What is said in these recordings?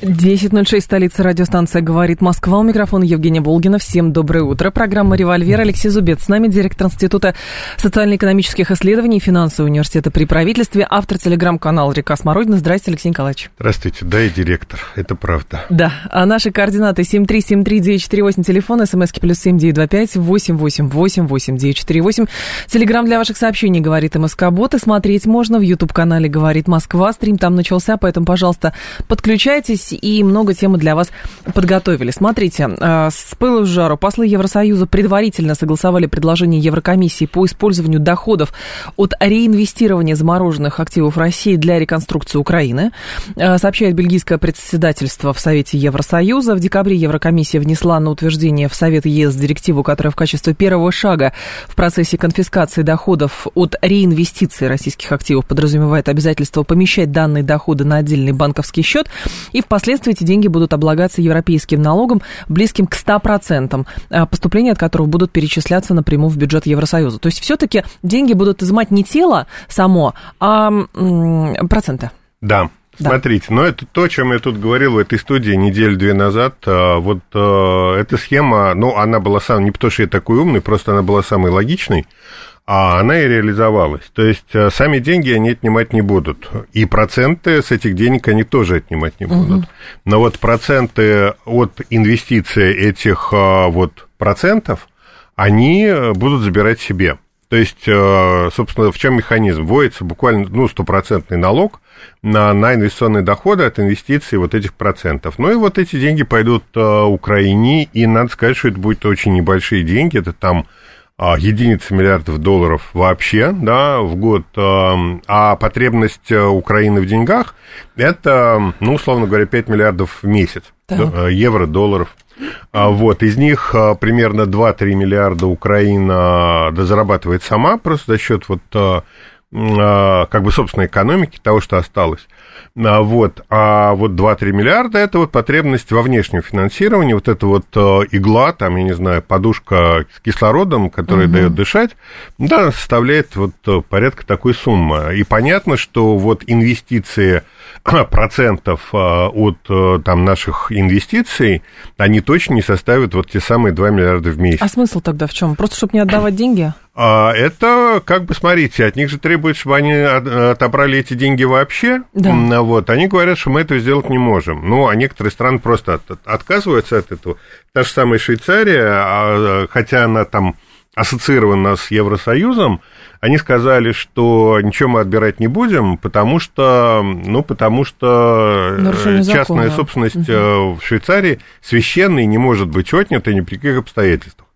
10.06, столица радиостанция «Говорит Москва». У микрофона Евгения Волгина. Всем доброе утро. Программа «Револьвер». Алексей Зубец с нами, директор Института социально-экономических исследований и финансового университета при правительстве, автор телеграм-канала «Река Смородина». Здравствуйте, Алексей Николаевич. Здравствуйте. Да, и директор. Это правда. Да. А наши координаты 7373948, телефон, смски плюс 7925 888 8948. Телеграм для ваших сообщений «Говорит МСК Бот». И смотреть можно в YouTube-канале «Говорит Москва». Стрим там начался, поэтому, пожалуйста, подключайтесь и много темы для вас подготовили. Смотрите, э, с пылу с жару послы Евросоюза предварительно согласовали предложение Еврокомиссии по использованию доходов от реинвестирования замороженных активов России для реконструкции Украины. Э, сообщает бельгийское председательство в Совете Евросоюза. В декабре Еврокомиссия внесла на утверждение в Совет ЕС директиву, которая в качестве первого шага в процессе конфискации доходов от реинвестиции российских активов подразумевает обязательство помещать данные доходы на отдельный банковский счет и в Впоследствии эти деньги будут облагаться европейским налогом, близким к 100%, а, поступления от которого будут перечисляться напрямую в бюджет Евросоюза. То есть все-таки деньги будут изымать не тело само, а проценты. Да, да. Смотрите, но это то, о чем я тут говорил в этой студии неделю-две назад. А, вот а, эта схема, ну, она была самой, не потому что я такой умный, просто она была самой логичной а она и реализовалась. То есть э, сами деньги они отнимать не будут. И проценты с этих денег они тоже отнимать не будут. Угу. Но вот проценты от инвестиций этих э, вот процентов, они э, будут забирать себе. То есть, собственно, в чем механизм? Вводится буквально ну, стопроцентный налог на, на инвестиционные доходы от инвестиций вот этих процентов. Ну и вот эти деньги пойдут Украине, и надо сказать, что это будут очень небольшие деньги, это там единицы миллиардов долларов вообще, да, в год, а потребность э, Украины в деньгах это, ну, условно говоря, 5 миллиардов в месяц, да. евро, долларов. А вот, из них а, примерно 2-3 миллиарда Украина зарабатывает сама просто за счет вот как бы собственной экономики, того, что осталось. А, вот, а вот 2-3 миллиарда – это вот потребность во внешнем финансировании, вот эта вот э, игла, там, я не знаю, подушка с кислородом, которая угу. дает дышать, да, составляет вот э, порядка такой суммы. И понятно, что вот инвестиции процентов э, от там, наших инвестиций, они точно не составят вот те самые 2 миллиарда в месяц. А смысл тогда в чем? Просто чтобы не отдавать деньги? А, это, как бы, смотрите, от них же требует, чтобы они отобрали эти деньги вообще. Да. Вот, они говорят, что мы этого сделать не можем. Ну, а некоторые страны просто от, отказываются от этого. Та же самая Швейцария, а, хотя она там ассоциирована с Евросоюзом, они сказали, что ничего мы отбирать не будем, потому что, ну, потому что Нарушение частная закона. собственность угу. в Швейцарии священной не может быть отнята ни при каких обстоятельствах.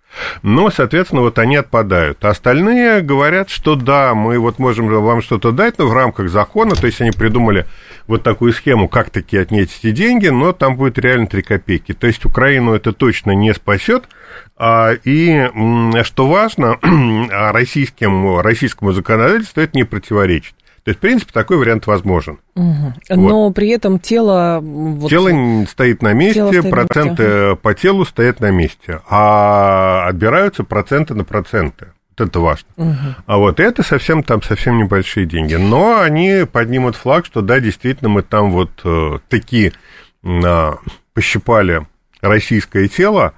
Но, соответственно, вот они отпадают. А остальные говорят, что да, мы вот можем вам что-то дать, но в рамках закона, то есть они придумали вот такую схему, как таки отнять эти деньги, но там будет реально 3 копейки. То есть Украину это точно не спасет. А, и, что важно, российским, российскому законодательству это не противоречит. То есть, в принципе, такой вариант возможен. Угу. Но вот. при этом тело... Вот, тело стоит на месте, стоит проценты на по телу стоят на месте, а отбираются проценты на проценты. Вот это важно. Угу. А вот это совсем там совсем небольшие деньги. Но они поднимут флаг, что да, действительно, мы там вот э, такие э, пощипали российское тело,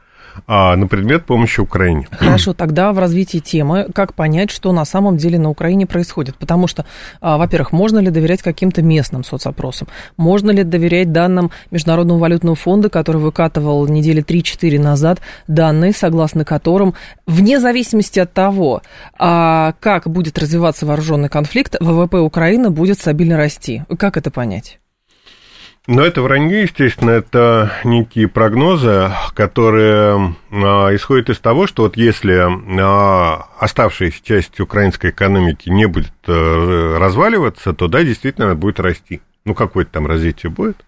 а, на предмет помощи Украине. Хорошо, тогда в развитии темы, как понять, что на самом деле на Украине происходит? Потому что, а, во-первых, можно ли доверять каким-то местным соцопросам? Можно ли доверять данным Международного валютного фонда, который выкатывал недели 3-4 назад данные, согласно которым, вне зависимости от того, а, как будет развиваться вооруженный конфликт, ВВП Украины будет стабильно расти? Как это понять? Но это вранье, естественно, это некие прогнозы, которые а, исходят из того, что вот если а, оставшаяся часть украинской экономики не будет а, разваливаться, то да, действительно, она будет расти. Ну, какое-то там развитие будет.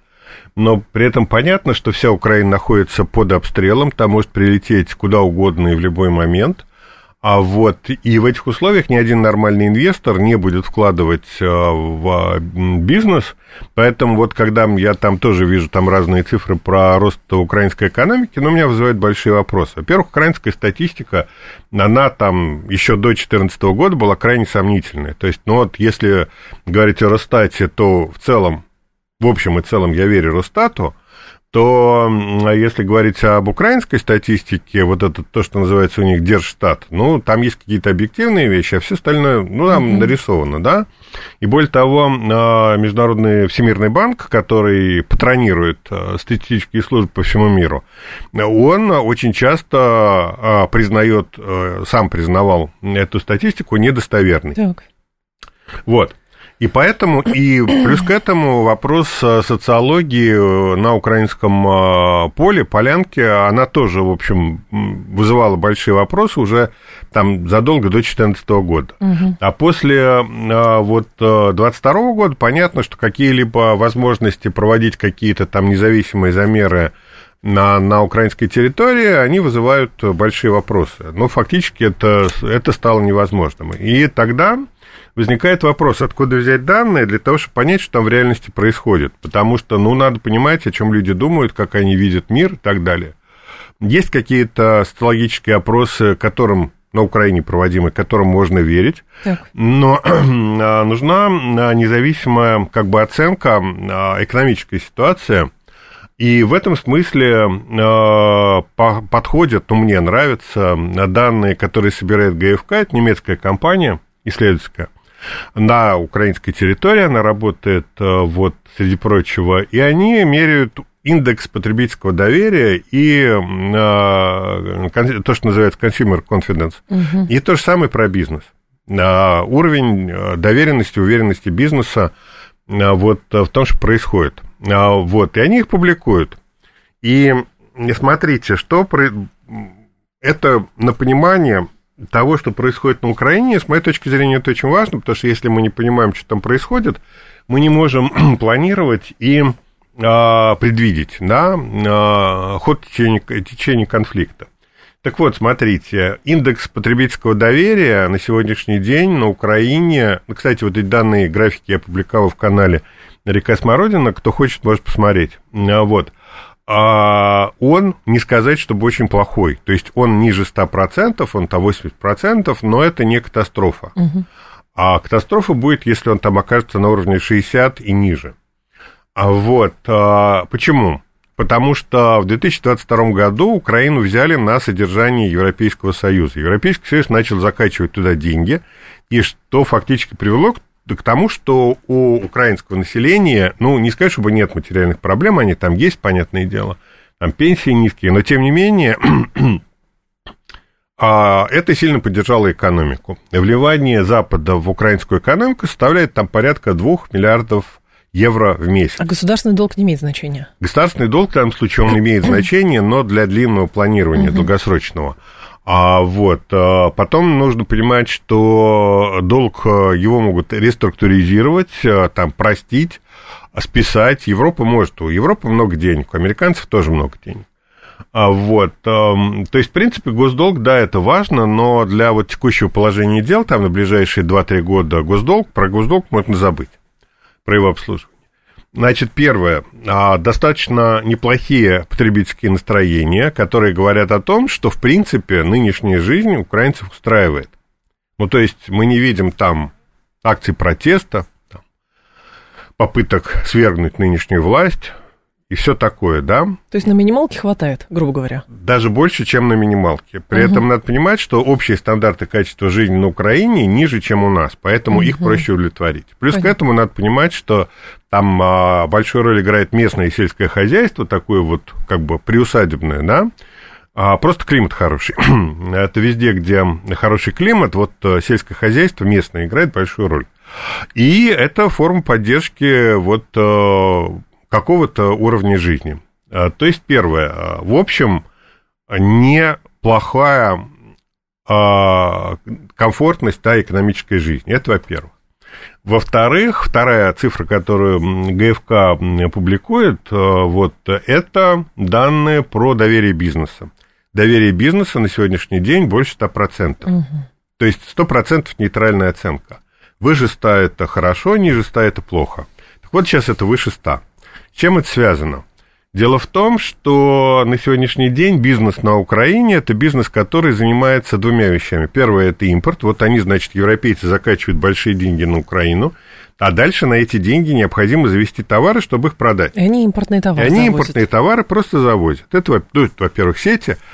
Но при этом понятно, что вся Украина находится под обстрелом, там может прилететь куда угодно и в любой момент – А вот, и в этих условиях ни один нормальный инвестор не будет вкладывать э, в бизнес, поэтому вот когда я там тоже вижу там разные цифры про рост украинской экономики, ну, меня вызывает большие вопросы. Во-первых, украинская статистика, она там еще до 2014 года была крайне сомнительная. То есть, ну вот, если говорить о Росстате, то в целом, в общем и целом я верю Росстату, то если говорить об украинской статистике, вот это то, что называется у них Держштат, ну, там есть какие-то объективные вещи, а все остальное, ну, там mm-hmm. нарисовано, да. И более того, а, Международный Всемирный банк, который патронирует а, статистические службы по всему миру, он очень часто а, признает, сам признавал эту статистику недостоверной. Так. Вот. И поэтому, и плюс к этому вопрос э, социологии э, на украинском э, поле, полянке, она тоже, в общем, вызывала большие вопросы уже там задолго до 2014 года. Угу. А после вот 22 года понятно, что какие-либо возможности проводить какие-то там независимые замеры на, на украинской территории, они вызывают большие вопросы. Но фактически это, это стало невозможным. И тогда возникает вопрос, откуда взять данные для того, чтобы понять, что там в реальности происходит. Потому что, ну, надо понимать, о чем люди думают, как они видят мир и так далее. Есть какие-то социологические опросы, которым на Украине проводимы, которым можно верить, так. но а, нужна а, независимая как бы оценка а, экономической ситуации, и в этом смысле подходят, ну, мне нравятся данные, которые собирает ГФК, это немецкая компания исследовательская, на украинской территории, она работает, э, вот, среди прочего, и они меряют индекс потребительского доверия и э, то, что называется consumer confidence. Угу. И то же самое про бизнес. Э, уровень э, доверенности, уверенности бизнеса э, вот в том, что происходит. Э, вот, и они их публикуют. И смотрите, что про... это на понимание того, что происходит на Украине, с моей точки зрения, это очень важно, потому что если мы не понимаем, что там происходит, мы не можем планировать и а, предвидеть да, а, ход течения, течения конфликта. Так вот, смотрите, индекс потребительского доверия на сегодняшний день на Украине, ну, кстати, вот эти данные графики я опубликовал в канале «Река Смородина», кто хочет, может посмотреть. А, вот а он, не сказать, чтобы очень плохой. То есть он ниже 100%, он то 80%, но это не катастрофа. Угу. А катастрофа будет, если он там окажется на уровне 60 и ниже. А вот а, почему? Потому что в 2022 году Украину взяли на содержание Европейского Союза. Европейский Союз начал закачивать туда деньги, и что фактически привело к к тому, что у украинского населения, ну, не сказать, чтобы нет материальных проблем, они там есть, понятное дело, там пенсии низкие, но тем не менее а это сильно поддержало экономику. Вливание Запада в украинскую экономику составляет там порядка 2 миллиардов евро в месяц. А государственный долг не имеет значения? Государственный долг в данном случае он имеет значение, но для длинного планирования, долгосрочного. А вот а потом нужно понимать, что долг э, его могут реструктуризировать, э, там простить, списать. Европа может, у Европы много денег, у американцев тоже много денег. А вот, эм, то есть, в принципе, госдолг, да, это важно, но для вот текущего положения дел, там, на ближайшие 2-3 года госдолг, про госдолг можно забыть, про его обслуживание. Значит, первое, а, достаточно неплохие потребительские настроения, которые говорят о том, что, в принципе, нынешняя жизнь украинцев устраивает. Ну, то есть мы не видим там акций протеста, попыток свергнуть нынешнюю власть, и все такое, да? То есть на минималке хватает, грубо говоря? Даже больше, чем на минималке. При угу. этом надо понимать, что общие стандарты качества жизни на Украине ниже, чем у нас, поэтому угу. их проще удовлетворить. Плюс Понятно. к этому надо понимать, что там а, большую роль играет местное сельское хозяйство, такое вот как бы приусадебное, да? А просто климат хороший. Это везде, где хороший климат, вот э, сельское хозяйство местное играет большую роль. И это форма поддержки вот э, какого-то уровня жизни. А, то есть, первое, а, в общем, неплохая а, комфортность да, экономической жизни. Это во-первых. Во-вторых, вторая цифра, которую ГФК публикует, вот, это данные про доверие бизнеса. доверие бизнеса на сегодняшний день больше 100%. Угу. То есть 100% нейтральная оценка. Выше 100 это хорошо, ниже 100 это плохо. Так вот сейчас это выше 100. Чем это связано? Дело в том, что на сегодняшний день бизнес на Украине – это бизнес, который занимается двумя вещами. Первое – это импорт. Вот они, значит, европейцы закачивают большие деньги на Украину, а дальше на эти деньги необходимо завести товары, чтобы их продать. И они импортные товары И они завозят. импортные товары просто завозят. Это, ну, во-первых, сети –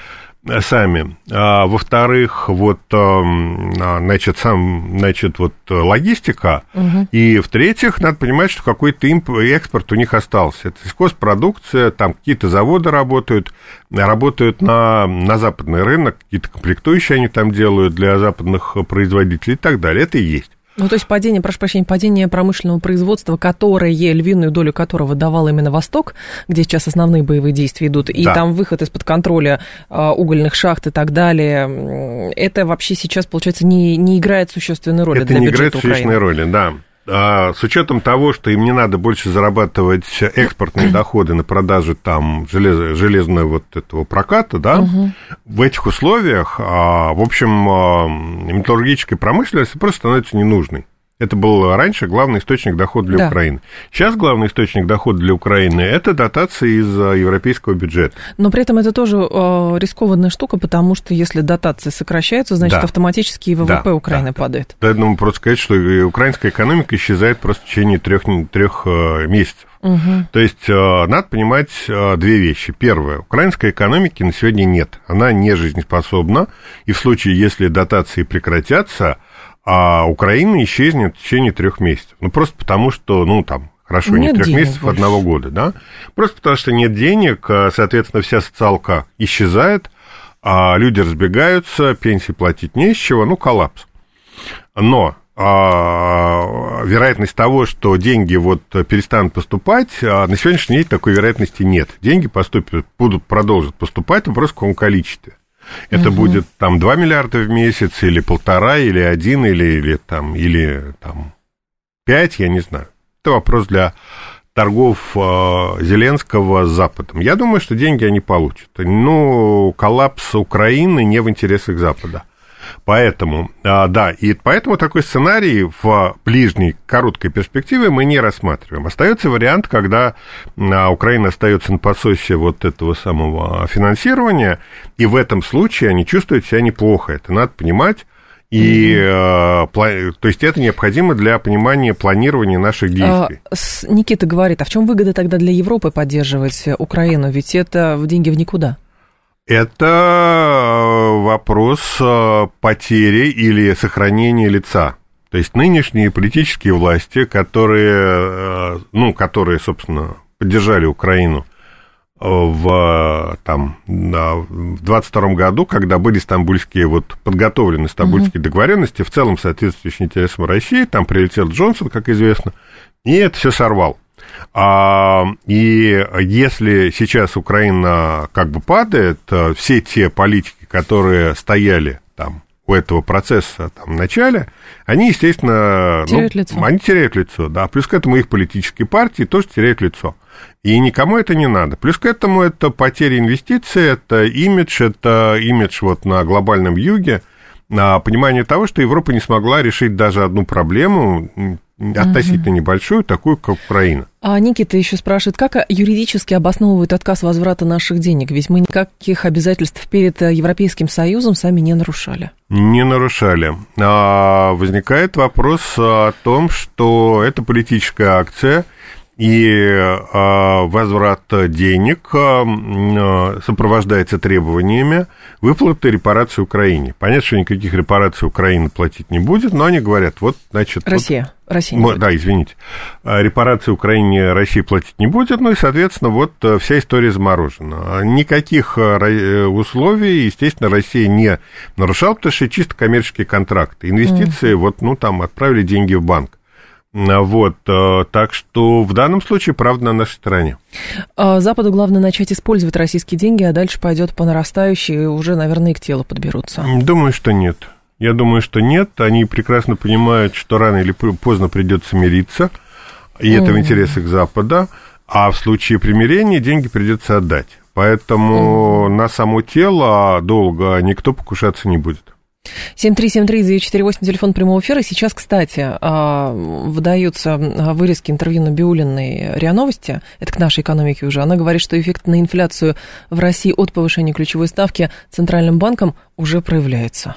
сами. А, во-вторых, вот, эм, а, значит, сам, значит, вот логистика. Угу. И в-третьих, надо понимать, что какой-то экспорт у них остался. Это сельхозпродукция, там какие-то заводы работают, работают на, на западный рынок, какие-то комплектующие они там делают для западных производителей и так далее. Это и есть. Ну, то есть падение, прошу прощения, падение промышленного производства, которое, львиную долю которого давал именно Восток, где сейчас основные боевые действия идут, и да. там выход из-под контроля а, угольных шахт и так далее, это вообще сейчас, получается, не, не играет существенной роли это для не бюджета играет существенной роли, да. А с учетом того, что им не надо больше зарабатывать экспортные доходы на продаже там желез, железного вот этого проката, да, угу. в этих условиях, а, в общем, а, металлургическая промышленность просто становится ненужной. Это был раньше главный источник дохода для да. Украины. Сейчас главный источник дохода для Украины – это дотации из а, европейского бюджета. Но при этом это тоже э, рискованная штука, потому что если дотации сокращаются, значит, да. автоматически и ВВП да, Украины да, падает. Да, ну, просто сказать, что украинская экономика исчезает просто в течение трех, трех э, месяцев. Угу. То есть э, надо понимать э, две вещи. Первое, украинской экономики на сегодня нет. Она не жизнеспособна, и в случае, если дотации прекратятся – а Украина исчезнет в течение трех месяцев. Ну, просто потому что, ну, там, хорошо, нет не трех месяцев, больше. одного года, да? Просто потому что нет денег, а, соответственно, вся социалка исчезает, а люди разбегаются, пенсии платить не с чего, ну, коллапс. Но а, вероятность того, что деньги вот перестанут поступать, а, на сегодняшний день такой вероятности нет. Деньги поступят, будут продолжить поступать, вопрос в каком количестве. Это угу. будет там 2 миллиарда в месяц, или полтора, или один, или, или там, или там 5, я не знаю. Это вопрос для торгов э, Зеленского с Западом. Я думаю, что деньги они получат. Ну, коллапс Украины не в интересах Запада. Поэтому, а, да, и поэтому такой сценарий в ближней короткой перспективе мы не рассматриваем. Остается вариант, когда а, Украина остается на пососе вот этого самого финансирования, и в этом случае они чувствуют себя неплохо. Это надо понимать. И, mm-hmm. то есть это необходимо для понимания планирования наших а, действий. Никита говорит, а в чем выгода тогда для Европы поддерживать Украину? Ведь это в деньги в никуда. Это э, вопрос э, потери или сохранения лица. То есть нынешние политические власти, которые, э, ну, которые, собственно, поддержали Украину в, там, в 22 году, когда были стамбульские, вот, подготовлены стамбульские угу. договоренности, в целом соответствующие интересам России, там прилетел Джонсон, как известно, и это все сорвал. А, и если сейчас Украина как бы падает, э, все те политики, которые стояли там у этого процесса там, в начале, они, естественно, теряют ну, лицо. они теряют лицо, да. Плюс к этому их политические партии тоже теряют лицо. И никому это не надо. Плюс к этому это потеря инвестиций, это имидж, это имидж вот на глобальном юге, понимание того, что Европа не смогла решить даже одну проблему, относительно угу. небольшую, такую, как Украина. А Никита еще спрашивает, как юридически обосновывают отказ возврата наших денег? Ведь мы никаких обязательств перед Европейским Союзом сами не нарушали. Не нарушали. А возникает вопрос о том, что это политическая акция, и а, возврат денег а, сопровождается требованиями выплаты репарации Украине. Понятно, что никаких репараций Украина платить не будет, но они говорят, вот, значит... Россия. Вот, Россия не Да, извините. А, репарации Украине Россия платить не будет, ну и, соответственно, вот э, вся история заморожена. Никаких э, э, условий, естественно, Россия не нарушала, потому что чисто коммерческие контракты. Инвестиции, mm. вот, ну, там, отправили деньги в банк. Вот, э, так что в данном случае правда на нашей стороне. А, Западу главное начать использовать российские деньги, а дальше пойдет по нарастающей, и уже, наверное, и к телу подберутся. Думаю, что нет. Я думаю, что нет. Они прекрасно понимают, что рано или поздно придется мириться, и это mm. в интересах Запада. А в случае примирения деньги придется отдать. Поэтому mm. на само тело долго никто покушаться не будет. 7373948, телефон прямого эфира. Сейчас, кстати, а, выдаются вырезки интервью на Биулиной РИА Новости. Это к нашей экономике уже. Она говорит, что эффект на инфляцию в России от повышения ключевой ставки Центральным банком уже проявляется.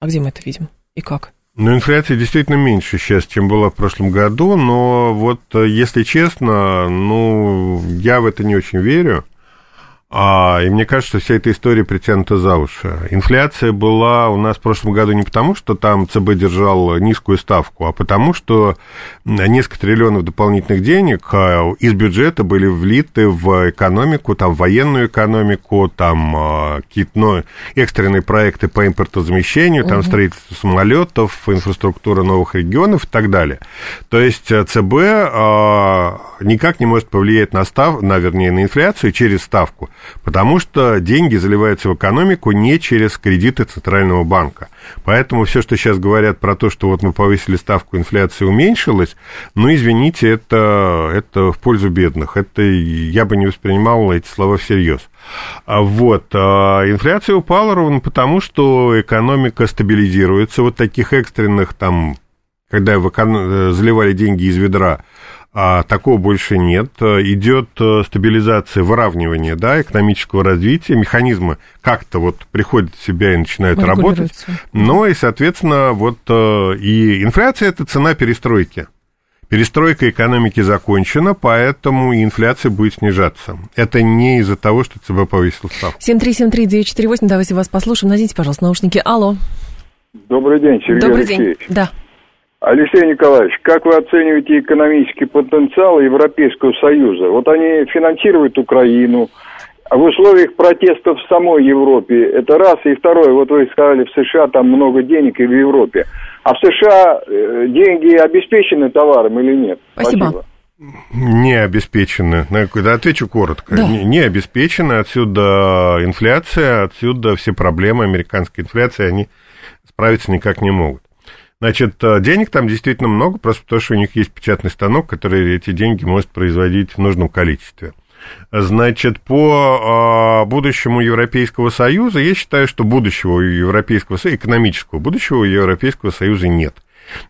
А где мы это видим и как? Ну, инфляция действительно меньше сейчас, чем была в прошлом году, но вот, э, если честно, ну, я в это не очень верю. А, и мне кажется, что вся эта история притянута за уши. Инфляция была у нас в прошлом году не потому, что там ЦБ держал низкую ставку, а потому, что несколько триллионов дополнительных денег а, из бюджета были влиты в экономику, там, в военную экономику, там а, какие-то ну, экстренные проекты по импортозамещению, там угу. строительство самолетов, инфраструктура новых регионов и так далее. То есть э, ЦБ а, никак не может повлиять на, став, на, вернее, на инфляцию через ставку потому что деньги заливаются в экономику не через кредиты Центрального банка. Поэтому все, что сейчас говорят про то, что вот мы повысили ставку, инфляция уменьшилась, ну, извините, это, это в пользу бедных. Это я бы не воспринимал эти слова всерьез. А вот. А инфляция упала ровно потому, что экономика стабилизируется. Вот таких экстренных там, когда в эконом... заливали деньги из ведра, а такого больше нет. Идет э, стабилизация, выравнивание да, экономического развития, механизмы как-то вот приходят в себя и начинают работать. Но и, соответственно, вот э, и инфляция – это цена перестройки. Перестройка экономики закончена, поэтому и инфляция будет снижаться. Это не из-за того, что ЦБ повысил ставку. 7373948, давайте вас послушаем. Наденьте, пожалуйста, наушники. Алло. Добрый день, Сергей Добрый Алексеевич. день, да. Алексей Николаевич, как вы оцениваете экономический потенциал Европейского Союза? Вот они финансируют Украину, а в условиях протестов в самой Европе, это раз, и второе, вот вы сказали, в США там много денег и в Европе. А в США э, деньги обеспечены товаром или нет? Спасибо. Спасибо. Не обеспечены. Отвечу коротко. Да. Не, не обеспечены. Отсюда инфляция, отсюда все проблемы американской инфляции, они справиться никак не могут. Значит, э, денег там действительно много, просто потому что у них есть печатный станок, который эти деньги может производить в нужном количестве. Значит, по э, будущему Европейского Союза, я считаю, что будущего Европейского Союза, экономического будущего Европейского Союза нет.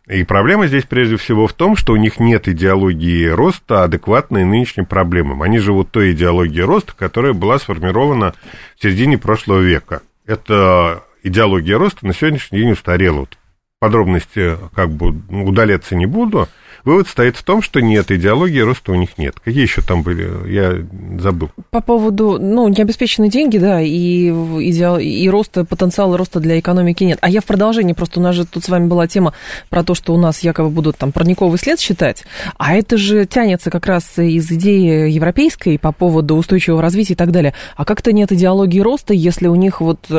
И проблема здесь прежде всего в том, что у них нет идеологии роста, адекватной нынешним проблемам. Они живут той идеологией роста, которая была сформирована в середине прошлого века. Это идеология роста на сегодняшний день устарела. Вот подробности как бы удаляться не буду. Вывод стоит в том, что нет, идеологии роста у них нет. Какие еще там были? Я забыл. По поводу, ну, необеспеченные деньги, да, и, идеал, и роста, потенциала роста для экономики нет. А я в продолжении, просто у нас же тут с вами была тема про то, что у нас якобы будут там парниковый след считать, а это же тянется как раз из идеи европейской по поводу устойчивого развития и так далее. А как-то нет идеологии роста, если у них вот,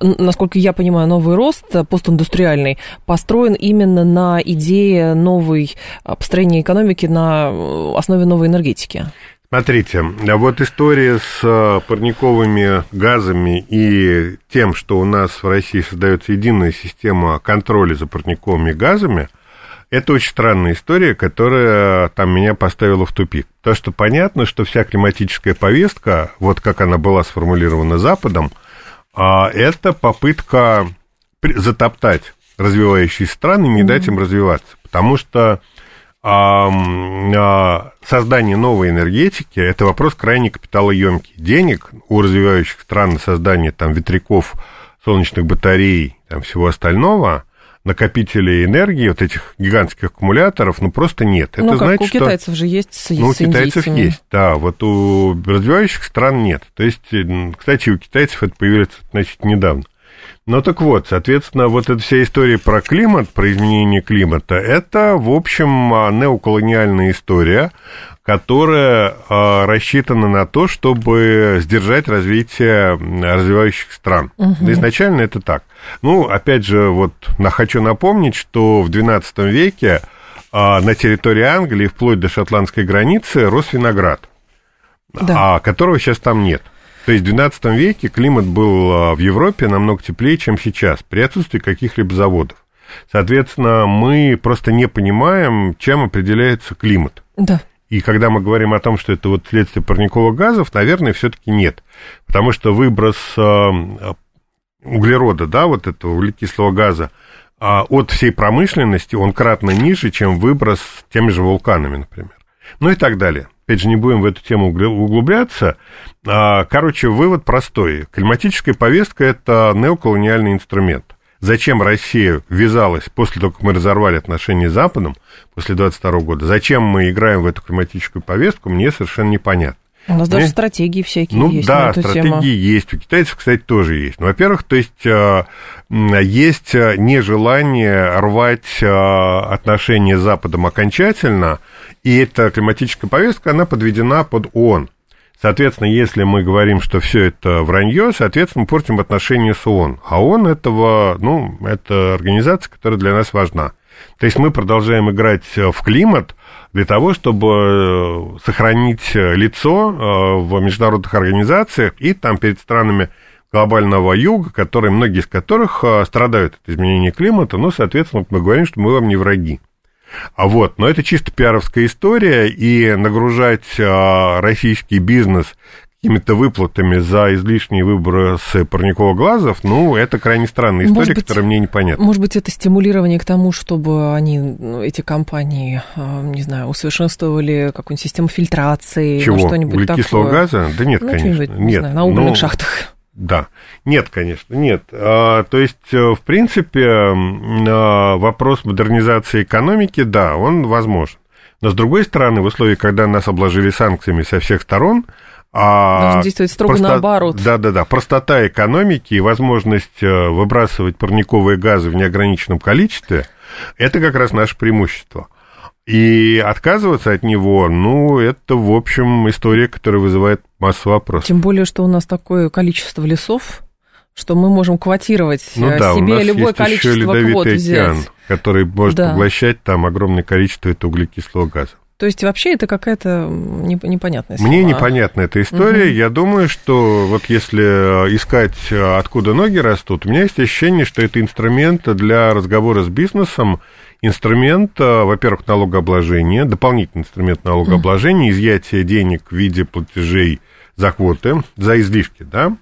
насколько я понимаю, новый рост постиндустриальный построен именно на идее новой построения экономики на э, основе новой энергетики? Смотрите, вот история с э, парниковыми газами и тем, что у нас в России создается единая система контроля за парниковыми газами, это очень странная история, которая там меня поставила в тупик. То, что понятно, что вся климатическая повестка, вот как она была сформулирована Западом, а, это попытка затоптать развивающиеся страны и не дать им развиваться. Потому что создание новой энергетики – это вопрос крайне капиталоемкий. Денег у развивающих стран на создание там, ветряков, солнечных батарей, там, всего остального – накопителей энергии, вот этих гигантских аккумуляторов, ну, просто нет. Ну, это как значит, у китайцев что... же есть с Ну, у китайцев есть, да, вот у развивающих стран нет. То есть, кстати, у китайцев это появилось, значит, недавно. Ну так вот, соответственно, вот эта вся история про климат, про изменение климата, это, в общем, а, неоколониальная история, которая э, рассчитана на то, чтобы сдержать развитие развивающих стран. Угу. Изначально это так. Ну, опять же, вот хочу напомнить, что в XII веке э, на территории Англии, вплоть до шотландской границы, рос виноград, да. а которого сейчас там нет. То есть в XII веке климат был а, в Европе намного теплее, чем сейчас, при отсутствии каких-либо заводов. Соответственно, мы просто не понимаем, чем определяется климат. Да. И когда мы говорим о том, что это вот следствие парниковых газов, наверное, все-таки нет. Потому что выброс э, углерода, да, вот этого углекислого газа, а от всей промышленности он кратно ниже, чем выброс теми же вулканами, например. Ну и так далее. Опять же, не будем в эту тему углубляться. А, короче, вывод простой. Климатическая повестка – это неоколониальный инструмент. Зачем Россия ввязалась после того, как мы разорвали отношения с Западом, после 22 года, зачем мы играем в эту климатическую повестку, мне совершенно непонятно. У нас даже стратегии всякие ну, есть. Да, на эту стратегии тему. есть. У китайцев, кстати, тоже есть. Ну, во-первых, то есть э, есть нежелание рвать э, отношения с Западом окончательно, и эта климатическая повестка, она подведена под ООН. Соответственно, если мы говорим, что все это вранье, соответственно, мы портим отношения с ООН. А ООН этого, ну, это организация, которая для нас важна. То есть мы продолжаем играть в климат для того, чтобы сохранить лицо э, в международных организациях и там перед странами глобального юга, которые, многие из которых э, страдают от изменения климата, ну, соответственно, мы говорим, что мы вам не враги. А вот, но это чисто пиаровская история, и нагружать а, российский бизнес какими-то выплатами за излишние выбросы парниковых газов, ну, это крайне странная история, Может быть, которая мне непонятна. Может быть, это стимулирование к тому, чтобы они, ну, эти компании, э, не знаю, усовершенствовали какую-нибудь систему фильтрации, Чего? ну, что-нибудь такое. газа? Да нет, ну, конечно. что-нибудь, не Нет. знаю, на угольных Ну, шахтах. Да. Нет, конечно, нет. А, то есть, э, в принципе, а, вопрос модернизации экономики, да, он возможен. Но, с другой стороны, в условиях, когда нас обложили санкциями со всех сторон, а Должен действовать строго просто- наоборот. Да-да-да, простота экономики и возможность э, выбрасывать парниковые газы в неограниченном количестве, это как раз наше преимущество. И отказываться от него, ну, это, в общем, история, которая вызывает массу вопросов. Тем более, что у нас такое количество лесов, что мы можем квотировать Ну э, да, у себе нас любое есть еще количество ледовитый квот океан, взять. который может Да. поглощать там огромное количество этого углекислого газа. То есть вообще это какая-то неп- непонятная Мне схема. непонятна эта история. Мгм. Я думаю, что вот если э, искать, э, откуда ноги растут, у меня есть ощущение, что это инструмент для разговора с бизнесом, инструмент, во-первых, налогообложения, дополнительный инструмент налогообложения, изъятие денег в виде платежей за квоты, за излишки, да,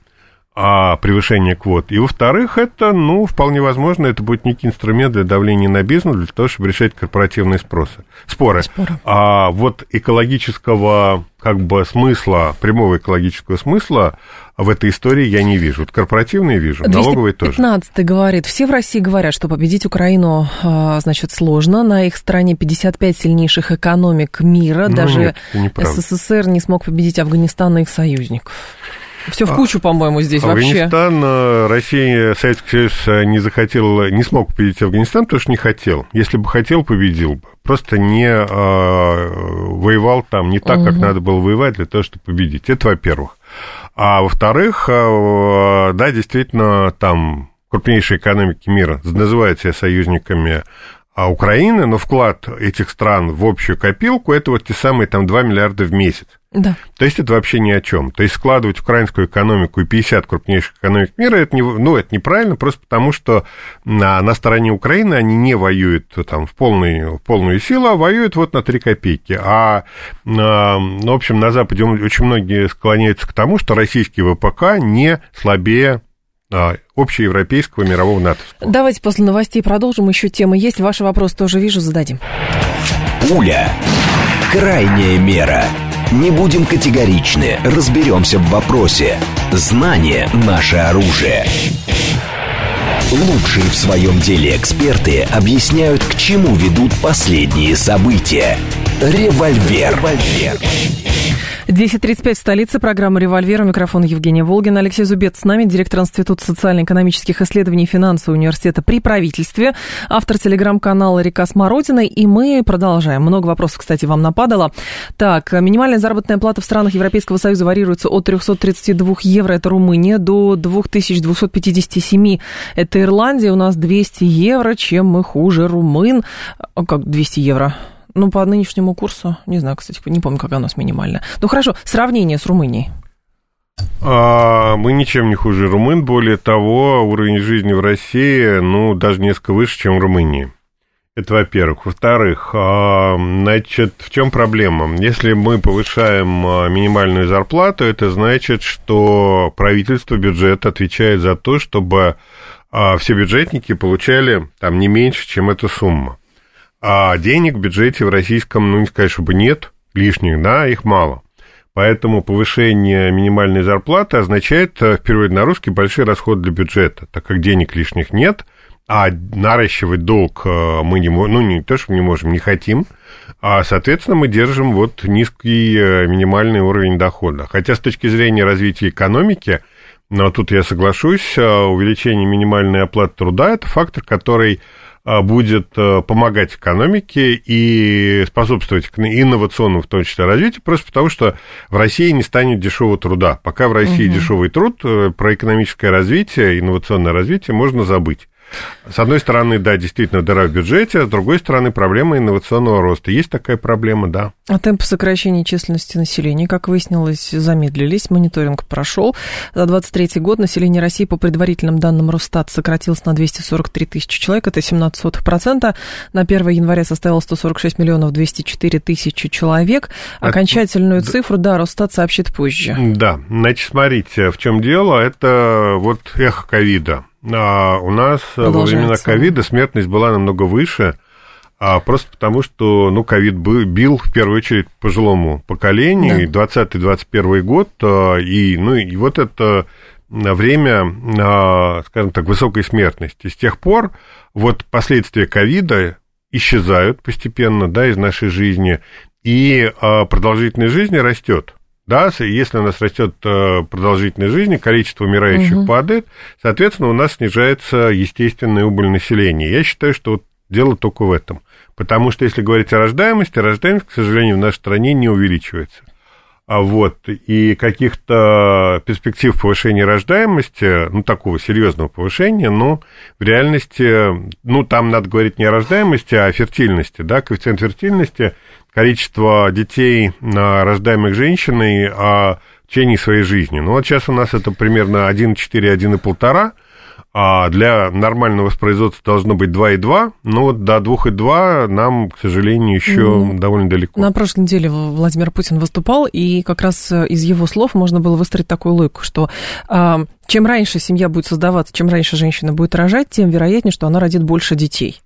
а превышение квот. И, во-вторых, это, ну, вполне возможно, это будет некий инструмент для давления на бизнес, для того, чтобы решать корпоративные спросы, споры. Споры. А вот экологического, как бы, смысла, прямого экологического смысла в этой истории я не вижу. Вот корпоративные вижу, налоговые тоже. 215 говорит, все в России говорят, что победить Украину, а, значит, сложно. На их стороне 55 сильнейших экономик мира. Ну, Даже нет. СССР не смог победить Афганистан и их союзников. Все в А, кучу, по-моему, здесь вообще. Афганистан, э, Россия, Советский Союз э, не захотел, не смог победить Афганистан, потому что не хотел. Если бы хотел, победил бы. Просто не э, воевал там не так, как Мгм. надо было воевать для того, чтобы победить. Это во-первых. А во-вторых, э, да, действительно, там крупнейшие экономики мира называют себя союзниками а, Украины, но вклад этих стран в общую копилку это вот те самые там 2 миллиарда в месяц. Да. То есть это вообще ни о чем. То есть складывать украинскую экономику и 50 крупнейших экономик мира, это, не, ну, это неправильно, просто потому что на, на стороне Украины они не воюют там, в, полный, в полную силу, а воюют вот на 3 копейки. А, а, ну, в общем, на Западе очень многие склоняются к тому, что российский ВПК не слабее а, общеевропейского мирового натовского. Давайте после новостей продолжим. Еще темы есть. Ваши вопросы тоже вижу, зададим. Пуля. Крайняя мера. Не будем категоричны, разберемся в вопросе. Знание – наше оружие. Лучшие в своем деле эксперты объясняют, к чему ведут последние события. Револьвер. 10.35 в столице. Программа «Револьвер». У микрофона Евгения Волгина. Алексей Зубец с нами, директор Института социально-экономических исследований и финансового университета при правительстве, автор телеграм-канала «Река Смородина». И мы продолжаем. Много вопросов, кстати, вам нападало. Так, минимальная заработная плата в странах Европейского Союза варьируется от 332 евро, это Румыния, до 2257, это Ирландия. У нас 200 евро. Чем мы хуже румын? А, Как 200 евро? Ну, по нынешнему курсу, не знаю, кстати, не помню, какая у нас минимальная. Ну, хорошо, сравнение с Румынией. А, мы ничем не хуже румын. Более того, уровень жизни в России, ну, даже несколько выше, чем в Румынии. Это во-первых. Во-вторых, а, значит, в чем проблема? Если мы повышаем а, минимальную зарплату, это значит, что правительство, бюджет отвечает за то, чтобы а, все бюджетники получали там не меньше, чем эта сумма. А денег в бюджете в российском, ну, не сказать, чтобы нет лишних, да, их мало. Поэтому повышение минимальной зарплаты означает, в переводе на русский, большие расходы для бюджета, так как денег лишних нет – а наращивать долг э, мы не можем, ну, не то, что мы не можем, не хотим, а, соответственно, мы держим вот низкий э, минимальный уровень дохода. Хотя с точки зрения развития экономики, но тут я соглашусь, э, увеличение минимальной оплаты труда – это фактор, который будет помогать экономике и способствовать инновационному, в том числе, развитию, просто потому что в России не станет дешевого труда. Пока в России угу. дешевый труд, про экономическое развитие, инновационное развитие можно забыть. С одной стороны, да, действительно дыра в бюджете, а с другой стороны, проблема инновационного роста. Есть такая проблема, да. А темпы сокращения численности населения, как выяснилось, замедлились. Мониторинг прошел. За 23 год население России по предварительным данным Росстат сократилось на 243 тысячи человек, это 17%. На 1 января составило 146 миллионов 204 тысячи человек. Окончательную От... цифру, да, Росстат сообщит позже. Да, значит, смотрите, в чем дело. Это вот эхо ковида а у нас во времена ковида смертность была намного выше, а просто потому, что, ну, ковид бил в первую очередь пожилому поколению, да. 20-21 год, а, и, ну, и вот это время, а, скажем так, высокой смертности. С тех пор вот последствия ковида исчезают постепенно, да, из нашей жизни, и а, продолжительность жизни растет. Да, если у нас растет э, продолжительность жизни, количество умирающих угу. падает, соответственно, у нас снижается естественная убыль населения. Я считаю, что вот дело только в этом. Потому что если говорить о рождаемости, рождаемость, к сожалению, в нашей стране не увеличивается. А вот, и каких-то перспектив повышения рождаемости, ну, такого серьезного повышения, ну, в реальности, ну, там надо говорить не о рождаемости, а о фертильности, да, коэффициент фертильности – количество детей, рождаемых женщиной, в течение своей жизни. Ну, вот сейчас у нас это примерно 1,4, 1,5, а для нормального воспроизводства должно быть 2,2, но вот до 2,2 нам, к сожалению, еще mm. довольно далеко. На прошлой неделе Владимир Путин выступал, и как раз из его слов можно было выстроить такую логику, что а, чем раньше семья будет создаваться, чем раньше женщина будет рожать, тем вероятнее, что она родит больше детей.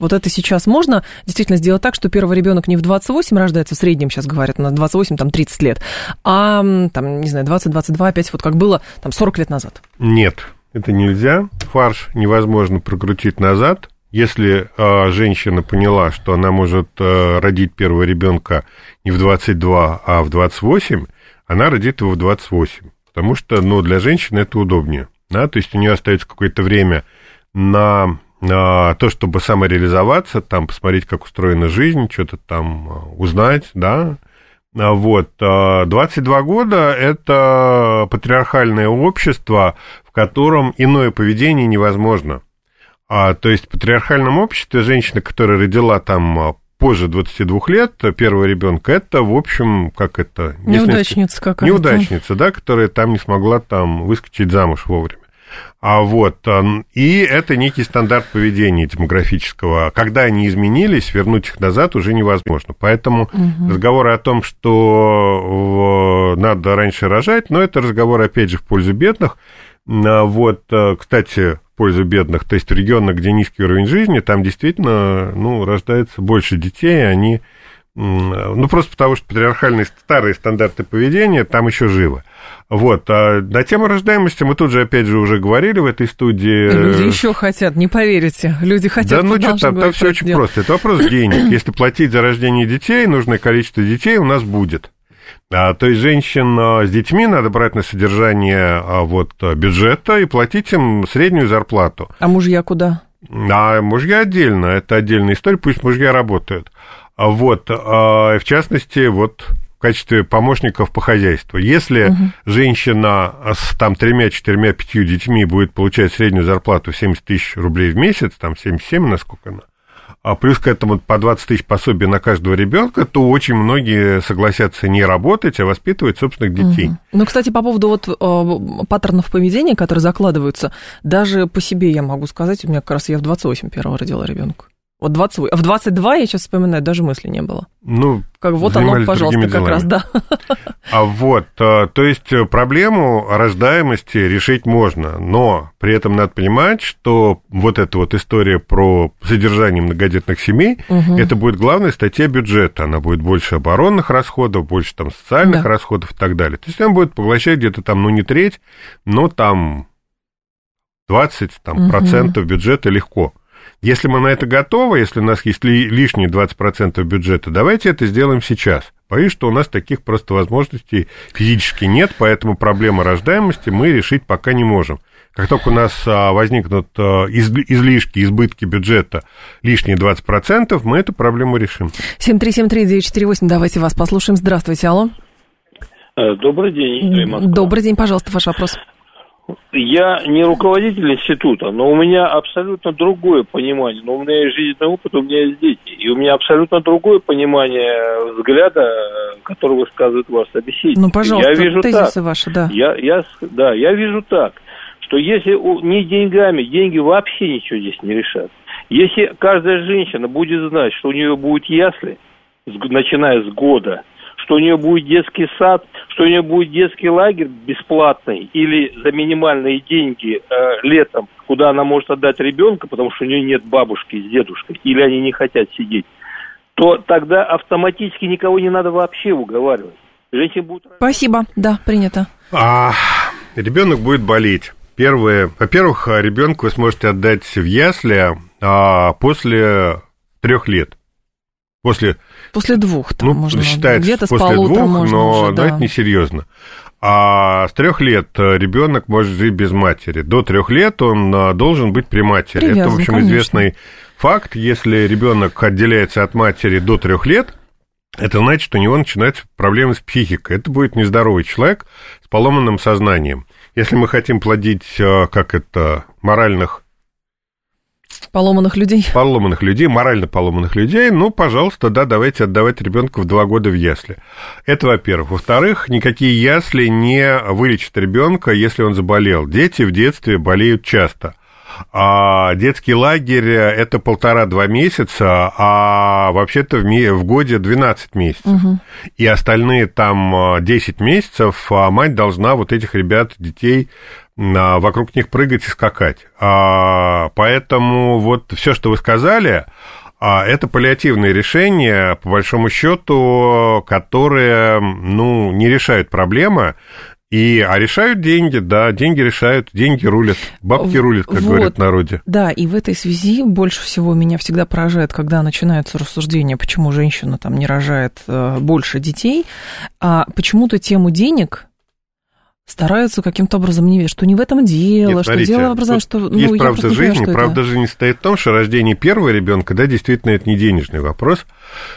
Вот это сейчас можно действительно сделать так, что первый ребенок не в 28 рождается, в среднем сейчас говорят, на 28, там, 30 лет, а, там, не знаю, 20, 22, опять вот как было, там, 40 лет назад. Нет, это нельзя. Фарш невозможно прокрутить назад. Если э, женщина поняла, что она может э, родить первого ребенка не в 22, а в 28, она родит его в 28. Потому что, ну, для женщины это удобнее. Да? То есть у нее остается какое-то время на то, чтобы самореализоваться, там, посмотреть, как устроена жизнь, что-то там а, узнать, да, а, вот, 22 года – это патриархальное общество, в котором иное поведение невозможно. А, то есть в патриархальном обществе женщина, которая родила там позже 22 лет первого ребенка, это, в общем, как это... Неудачница какая-то. Неудачница, да, которая там не смогла там выскочить замуж вовремя. А вот, и это некий стандарт поведения демографического. Когда они изменились, вернуть их назад уже невозможно. Поэтому угу. разговоры о том, что надо раньше рожать, но это разговор, опять же, в пользу бедных. А вот, э, кстати, в пользу бедных, то есть в регионах, где низкий уровень жизни, там действительно, ну, рождается больше детей, они, ну, просто потому что патриархальные старые стандарты поведения там еще живы. Вот. А на тему рождаемости мы тут же, опять же, уже говорили в этой студии. Люди еще хотят, не поверите. Люди хотят Да ну что там, там все очень дело. просто. Это вопрос денег. Если платить за рождение детей, нужное количество детей у нас будет. А, то есть женщин а, с детьми надо брать на содержание а, вот, бюджета и платить им среднюю зарплату. А мужья куда? А мужья отдельно, это отдельная история, пусть мужья работают. А вот, а, в частности, вот в качестве помощников по хозяйству. Если угу. женщина с там тремя, четырьмя, пятью детьми будет получать среднюю зарплату в 70 тысяч рублей в месяц, там 77, насколько она, а плюс к этому по 20 тысяч пособия на каждого ребенка, то очень многие согласятся не работать, а воспитывать собственных детей. Угу. Ну, кстати, по поводу вот э, паттернов поведения, которые закладываются, даже по себе я могу сказать, у меня как раз я в 28 первого родила ребенка. Вот 20, в 22 я сейчас вспоминаю, даже мысли не было. Ну, как вот оно, пожалуйста, как делами. раз, да. А вот, э, то есть э, проблему рождаемости решить можно, но при этом надо понимать, что вот эта вот история про содержание многодетных семей, угу. это будет главная статья бюджета. Она будет больше оборонных расходов, больше там социальных да. расходов и так далее. То есть она будет поглощать где-то там, ну, не треть, но там 20 там, угу. процентов бюджета легко. Если мы на это готовы, если у нас есть лишние 20% бюджета, давайте это сделаем сейчас. Боюсь, что у нас таких просто возможностей физически нет, поэтому проблема рождаемости мы решить пока не можем. Как только у нас а, возникнут а, излишки, избытки бюджета, лишние 20%, мы эту проблему решим. 7373948, давайте вас послушаем. Здравствуйте, алло. Э, добрый день, Добрый день, пожалуйста, ваш вопрос. Я не руководитель института, но у меня абсолютно другое понимание. Но у меня есть жизненный опыт, у меня есть дети. И у меня абсолютно другое понимание взгляда, который высказывает ваш собеседник. Ну, пожалуйста, я вижу тезисы так, ваши, да. Я, я, да, я вижу так, что если не деньгами, деньги вообще ничего здесь не решат. Если каждая женщина будет знать, что у нее будет ясли, начиная с года, что у нее будет детский сад, что у нее будет детский лагерь бесплатный или за минимальные деньги э, летом, куда она может отдать ребенка, потому что у нее нет бабушки с дедушкой, или они не хотят сидеть, то тогда автоматически никого не надо вообще уговаривать. Женщины будут... Спасибо, да, принято. А, ребенок будет болеть. Первое, во-первых, ребенка вы сможете отдать в ясли а, после трех лет. После, после двух, там ну, можно считается где-то после двух, можно но, уже, да. но это несерьезно. А с трех лет ребенок может жить без матери. До трех лет он а, должен быть при матери. Привязан, это, в общем, конечно. известный факт. Если ребенок отделяется от матери до трех лет, это значит, что у него начинаются проблемы с психикой. Это будет нездоровый человек с поломанным сознанием. Если мы хотим плодить, а, как это, моральных Поломанных людей. Поломанных людей, морально поломанных людей. Ну, пожалуйста, да, давайте отдавать ребенка в два года в ясли. Это, во-первых. Во-вторых, никакие ясли не вылечат ребенка, если он заболел. Дети в детстве болеют часто. А детский лагерь это полтора-два месяца, а вообще-то в, в годе 12 месяцев. Угу. И остальные там 10 месяцев а мать должна вот этих ребят, детей вокруг них прыгать и скакать. А, поэтому вот все, что вы сказали, а, это паллиативные решения, по большому счету, которые ну, не решают проблемы. И, а решают деньги, да, деньги решают, деньги рулят, бабки рулят, как вот, говорят в народе. Да, и в этой связи больше всего меня всегда поражает, когда начинаются рассуждения, почему женщина там не рожает э, больше детей, а почему-то тему денег стараются каким-то образом не видеть, что не в этом дело, Нет, смотрите, что дело образом, что... Ну, есть правда жизни, понимаю, правда это... жизни состоит в том, что рождение первого ребенка, да, действительно, это не денежный вопрос,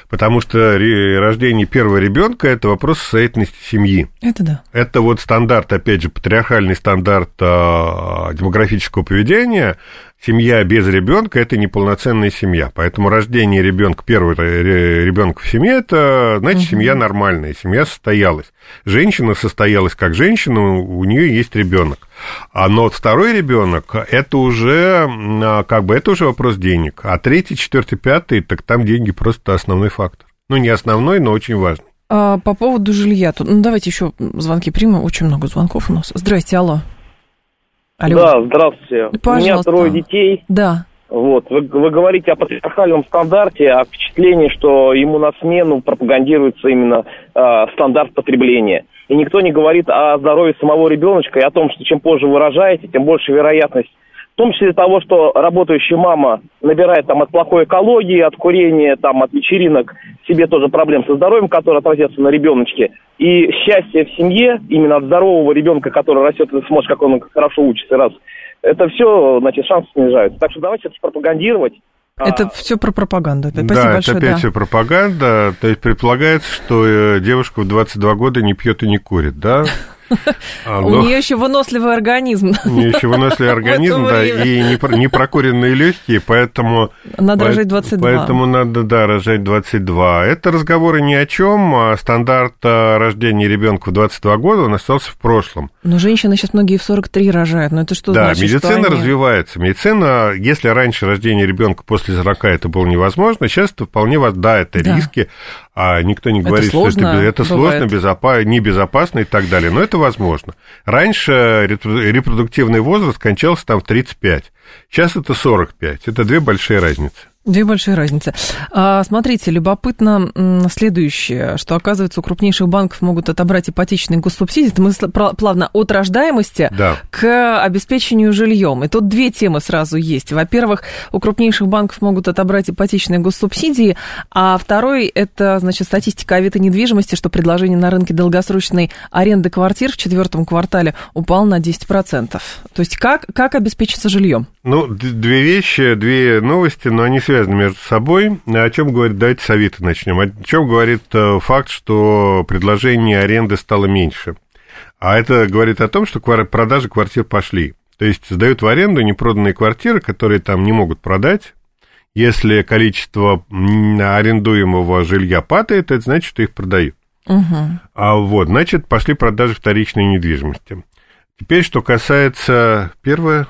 потому что рождение первого ребенка это вопрос состоятельности семьи. Это да. Это вот стандарт, опять же, патриархальный стандарт а, демографического поведения, семья без ребенка это неполноценная семья. Поэтому рождение ребенка, первого ребенка в семье, это значит, семья нормальная, семья состоялась. Женщина состоялась как женщина, у нее есть ребенок. А но второй ребенок это уже а, как бы это уже вопрос денег. А третий, четвертый, пятый, так там деньги просто основной фактор. Ну, не основной, но очень важный. А, по поводу жилья. Ну, давайте еще звонки примем. Очень много звонков у нас. Здрасте, алло. Алло. Да, здравствуйте. Пожалуйста. У меня трое детей. Да. Вот. Вы, вы говорите о патриархальном стандарте, о впечатлении, что ему на смену пропагандируется именно э, стандарт потребления. И никто не говорит о здоровье самого ребеночка и о том, что чем позже вы рожаете, тем больше вероятность том числе того, что работающая мама набирает там от плохой экологии, от курения, там, от вечеринок себе тоже проблем со здоровьем, которые отразятся на ребеночке. И счастье в семье, именно от здорового ребенка, который растет и сможет, как он хорошо учится, раз, это все, значит, шансы снижаются. Так что давайте это пропагандировать. Это а... все про пропаганду. Спасибо да, большое, это опять да. все пропаганда. То есть предполагается, что э, девушка в 22 года не пьет и не курит, да? А, У нее еще выносливый организм. У нее еще выносливый организм, да, и непрокуренные легкие, поэтому... Надо рожать 22. Поэтому надо, да, рожать 22. Это разговоры ни о чем. А стандарт рождения ребенка в 22 года, он остался в прошлом. Но женщины сейчас многие в 43 рожают, но это что да, значит? медицина что они... развивается. Медицина, если раньше рождение ребенка после 40 это было невозможно, сейчас это вполне, да, это да. риски, а никто не говорит, это сложно, что это, это сложно, безопасно, небезопасно и так далее, но это возможно. Раньше репродуктивный возраст кончался там в 35, сейчас это 45, это две большие разницы. Две большие разницы. А, смотрите, любопытно следующее, что, оказывается, у крупнейших банков могут отобрать ипотечные госсубсидии. Это мы плавно от рождаемости да. к обеспечению жильем. И тут две темы сразу есть. Во-первых, у крупнейших банков могут отобрать ипотечные госсубсидии, а второй – это, значит, статистика Авито недвижимости, что предложение на рынке долгосрочной аренды квартир в четвертом квартале упало на 10%. То есть как, как обеспечиться жильем? Ну, две вещи, две новости, но они связаны между собой. О чем говорит, давайте с Авито начнем. О чем говорит э, факт, что предложение аренды стало меньше. А это говорит о том, что продажи квартир пошли. То есть сдают в аренду непроданные квартиры, которые там не могут продать. Если количество арендуемого жилья падает, это значит, что их продают. Угу. А вот, значит, пошли продажи вторичной недвижимости. Теперь, что касается первое,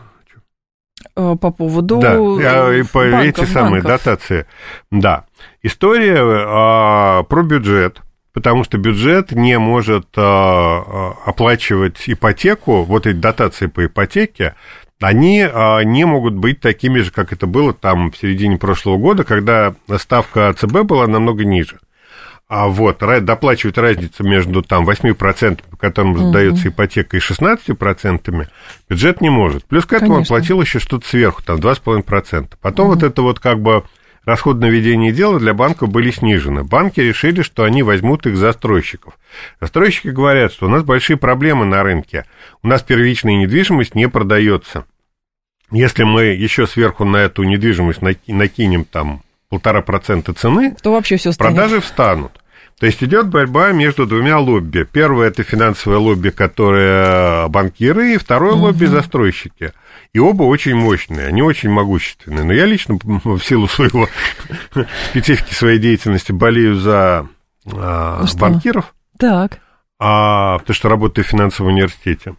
по поводу да, и по банков, эти самые банков. дотации. Да. История а, про бюджет, потому что бюджет не может а, а, оплачивать ипотеку, вот эти дотации по ипотеке, они а, не могут быть такими же, как это было там в середине прошлого года, когда ставка ЦБ была намного ниже. А вот, доплачивать разницу между там 8%, по которым угу. сдается ипотека, и 16%, бюджет не может. Плюс к этому Конечно. он платил еще что-то сверху, там 2,5%. Потом угу. вот это вот как бы расходное ведение дела для банков были снижены. Банки решили, что они возьмут их застройщиков. Застройщики говорят, что у нас большие проблемы на рынке. У нас первичная недвижимость не продается. Если мы еще сверху на эту недвижимость накинем там полтора процента цены, то вообще все продажи встанут. То есть идет борьба между двумя лобби. Первое это финансовое лобби, которое банкиры, и второе угу. лобби застройщики. И оба очень мощные, они очень могущественные. Но я лично в силу своего специфики своей деятельности болею за а, банкиров. Так. А, потому что работаю в финансовом университете.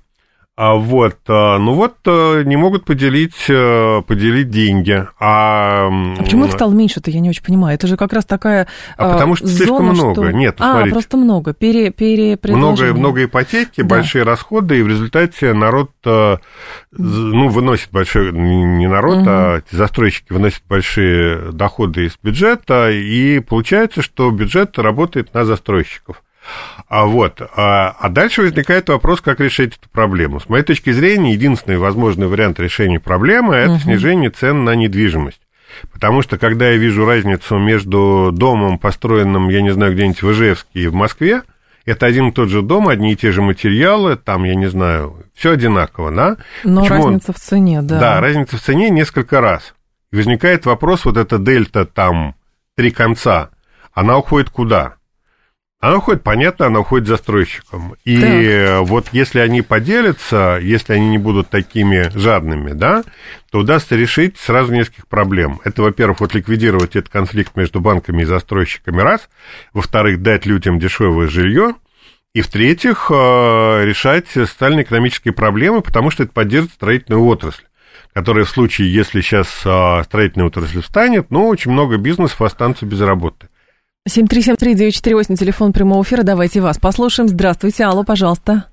А вот, а, ну вот э, не могут поделить, э, поделить деньги. А, а почему их стало меньше-то, я не очень понимаю. Это же как раз такая А потому что зона, слишком много. Что... Нет, а, смотрите. просто много. Пере, пере много, много ипотеки, да. большие расходы, и в результате народ, э, ну, выносит большой, не народ, угу. а застройщики выносят большие доходы из бюджета, и получается, что бюджет работает на застройщиков. А вот, а, а дальше возникает вопрос, как решить эту проблему. С моей точки зрения, единственный возможный вариант решения проблемы это угу. снижение цен на недвижимость. Потому что, когда я вижу разницу между домом, построенным, я не знаю, где-нибудь в Ижевске и в Москве, это один и тот же дом, одни и те же материалы, там, я не знаю, все одинаково, да? Но Почему? разница в цене, да. Да, разница в цене несколько раз. И возникает вопрос, вот эта дельта там, три конца, она уходит куда? Она уходит, понятно, она уходит застройщикам. И так. вот если они поделятся, если они не будут такими жадными, да, то удастся решить сразу нескольких проблем. Это, во-первых, вот ликвидировать этот конфликт между банками и застройщиками, раз. Во-вторых, дать людям дешевое жилье. И, в-третьих, э, решать социально-экономические проблемы, потому что это поддержит строительную отрасль которая в случае, если сейчас э, строительная отрасль встанет, ну, очень много бизнесов останутся без работы. 7373948, телефон прямого эфира. Давайте вас послушаем. Здравствуйте. Алло, пожалуйста.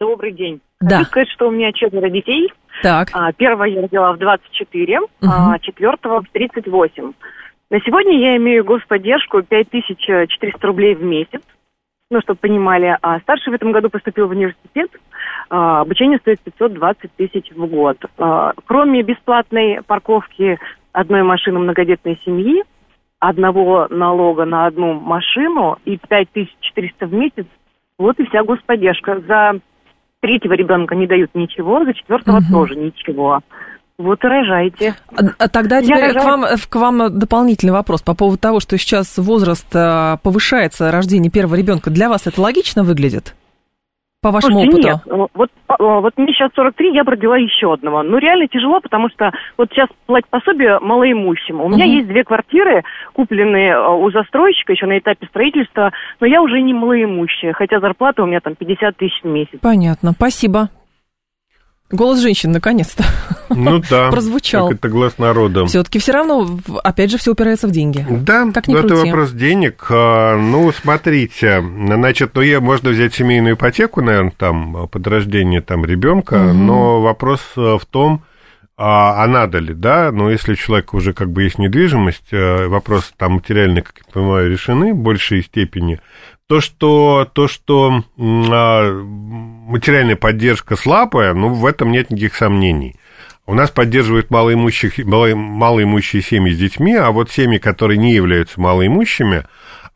Добрый день. Да. Хочу сказать, что у меня четверо детей. Так. А, первого я родила в 24, угу. а четвертого в 38. На сегодня я имею господдержку 5400 рублей в месяц. Ну, чтобы понимали, а старший в этом году поступил в университет. А, обучение стоит 520 тысяч в год. А, кроме бесплатной парковки одной машины многодетной семьи, одного налога на одну машину и 5400 в месяц, вот и вся господдержка. За третьего ребенка не дают ничего, за четвертого угу. тоже ничего. Вот и рожайте. А, а тогда теперь к вам, к вам дополнительный вопрос по поводу того, что сейчас возраст а, повышается рождения первого ребенка. Для вас это логично выглядит? По вашему Слушайте, опыту? Нет, вот, а, вот мне сейчас 43, я бы родила еще одного. Ну, реально тяжело, потому что вот сейчас платить пособие малоимущим. У меня Мгм. есть две квартиры, купленные э, у застройщика еще на этапе строительства, но я уже не малоимущая, хотя зарплата у меня там 50 тысяч в месяц. Понятно, спасибо. Голос женщин, наконец-то. Ну да. Прозвучал. Как это глаз народа. Все-таки все равно, опять же, все упирается в деньги. Да, Как ни это крути. вопрос денег. А, Ну, смотрите, значит, ну, я, можно взять семейную ипотеку, наверное, там, под рождение там ребенка, Мгм. но вопрос э, в том, а, а надо ли, да? Но если у человека уже как бы есть недвижимость, э, вопросы там материальные, как я понимаю, решены в большей степени. То, что, то, что а, материальная поддержка слабая, ну, в этом нет никаких сомнений. У нас поддерживают малоимущих, мало- малоимущие семьи с детьми, а вот семьи, которые не являются малоимущими,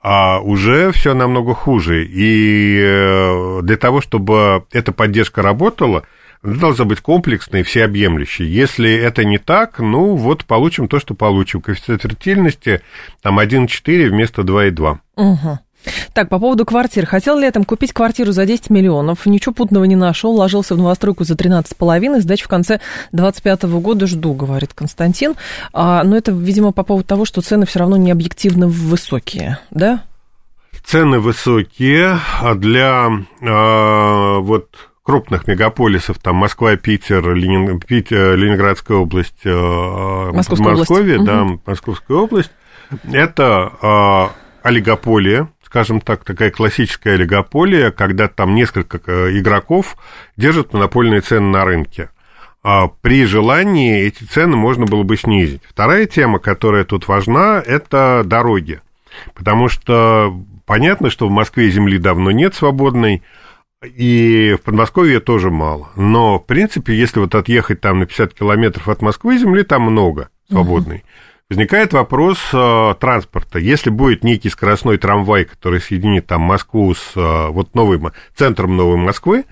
а, уже все намного хуже. И э, для того, чтобы эта поддержка работала, она должна быть комплексной, всеобъемлющей. Если это не так, ну вот получим то, что получим. Коэффициент фертильности там 1,4 вместо 2,2. Мгм. Так, по поводу квартир. Хотел летом купить квартиру за 10 миллионов. Ничего путного не нашел. Ложился в новостройку за 13,5. Сдачу в конце 25 года жду, говорит Константин. А, но это, видимо, по поводу того, что цены все равно не объективно высокие, да? Цены высокие, а для э, вот крупных мегаполисов, там Москва, Питер, Ленин- Пит- э, Ленинградская область, э, Московская область. Подмосковье, да, Мгм. Московская область, это э, олигополия, скажем так, такая классическая олигополия, когда там несколько э, игроков держат монопольные цены на рынке. А При желании эти цены можно было бы снизить. Вторая тема, которая тут важна, это дороги. Потому что понятно, что в Москве земли давно нет свободной, и в Подмосковье тоже мало. Но, в принципе, если вот отъехать там на 50 километров от Москвы, земли там много свободной. Возникает вопрос э, транспорта. Если будет некий скоростной трамвай, который соединит там Москву с э, вот новым центром Новой Москвы,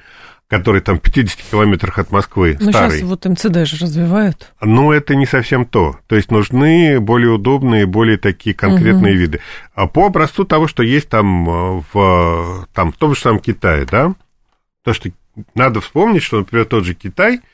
который там в 50 километрах от Москвы, Ну, старый. сейчас вот МЦД же развивают. Ну, это не совсем то. То есть нужны более удобные, более такие конкретные виды. А по образцу того, что есть там э, в, там, в том же самом Китае, да, то, что надо вспомнить, что, например, тот же Китай –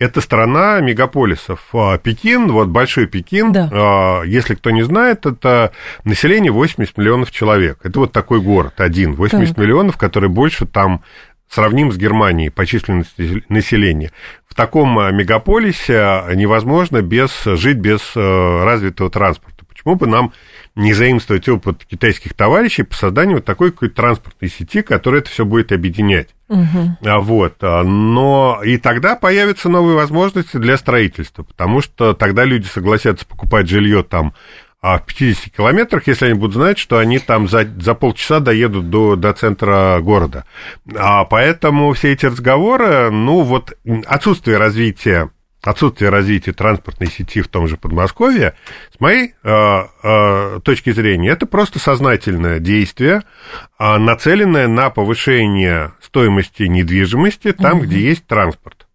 это страна мегаполисов. А Пекин, вот большой Пекин, Да. а, если кто не знает, это население 80 миллионов человек. Это вот такой город один, 80 Так. миллионов, который больше там сравним с Германией по численности населения. В таком э, мегаполисе невозможно без, жить без развитого транспорта. Почему бы нам не заимствовать опыт китайских товарищей по созданию вот такой какой-то транспортной сети, которая это все будет объединять? А Вот, а, но и тогда появятся новые возможности для строительства, потому что тогда люди согласятся покупать жилье там а, в 50 километрах, если они будут знать, что они там за, за полчаса доедут до, до центра города. А поэтому все эти разговоры, ну вот отсутствие развития отсутствие развития транспортной сети в том же Подмосковье, с моей э, э, точки зрения, это просто сознательное действие, э, нацеленное на повышение стоимости недвижимости там, Мгм. где есть транспорт.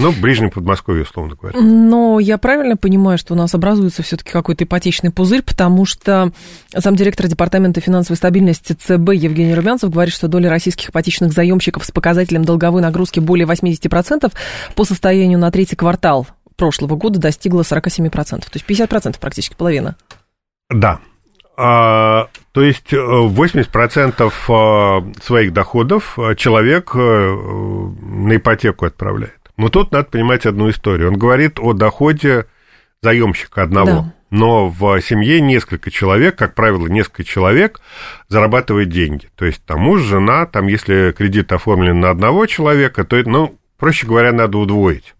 Ну, в Ближнем Подмосковье, условно говоря. Но я правильно понимаю, что у нас образуется все-таки какой-то ипотечный пузырь, потому что замдиректора Департамента финансовой стабильности ЦБ Евгений Румянцев говорит, что доля российских ипотечных заемщиков с показателем долговой нагрузки более 80% по состоянию на третий квартал прошлого года достигла 47%. То есть 50% практически половина. Да. А, то есть э, 80% э, своих доходов э, человек э, на ипотеку отправляет. Но тут надо понимать одну историю. Он говорит о доходе заемщика одного. Да. Но в семье несколько человек, как правило, несколько человек зарабатывает деньги. То есть там муж, жена, там если кредит оформлен на одного человека, то, это, ну, проще говоря, надо удвоить.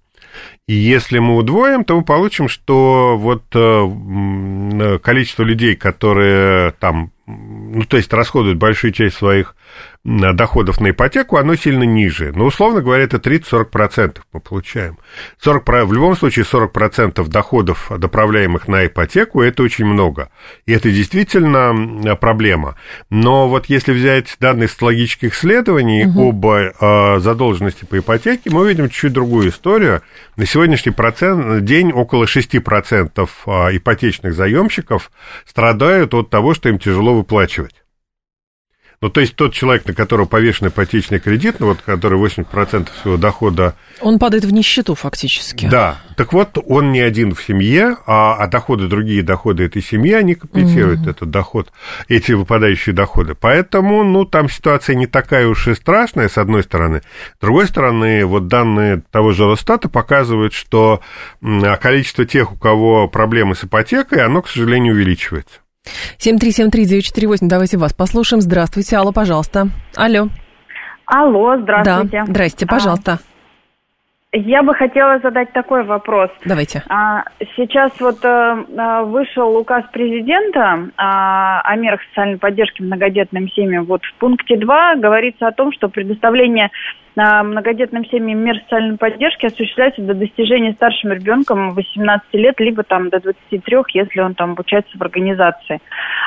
И если мы удвоим, то мы получим, что вот э, м, количество людей, которые там, ну, то есть расходуют большую часть своих доходов на ипотеку, оно сильно ниже. Но, условно говоря, это 30-40% мы получаем. 40, про- в любом случае 40% доходов, доправляемых на ипотеку, это очень много. И это действительно проблема. Но вот если взять данные социологических исследований об э, задолженности по ипотеке, мы увидим чуть-чуть другую историю. На сегодняшний процент, день около 6% э, ипотечных заемщиков страдают от того, что им тяжело выплачивать. Ну, то есть тот человек, на которого повешен ипотечный кредит, ну, вот, который 80% своего дохода... Он падает в нищету фактически. Да. Так вот, он не один в семье, а, а доходы, другие доходы этой семьи, они компенсируют mm-hmm. этот доход, эти выпадающие доходы. Поэтому, ну, там ситуация не такая уж и страшная, с одной стороны. С другой стороны, вот данные того же Росстата показывают, что количество тех, у кого проблемы с ипотекой, оно, к сожалению, увеличивается. 7373948, давайте вас послушаем. Здравствуйте, алло, пожалуйста. Алло. Алло, здравствуйте. Да, здрасте, пожалуйста. Я бы хотела задать такой вопрос. Давайте. А, сейчас вот а, вышел указ президента а, о мерах социальной поддержки многодетным семьям. Вот в пункте 2 говорится о том, что предоставление многодетным семьям мер социальной поддержки осуществляется до достижения старшим ребенком 18 лет, либо там до 23, если он там обучается в организации.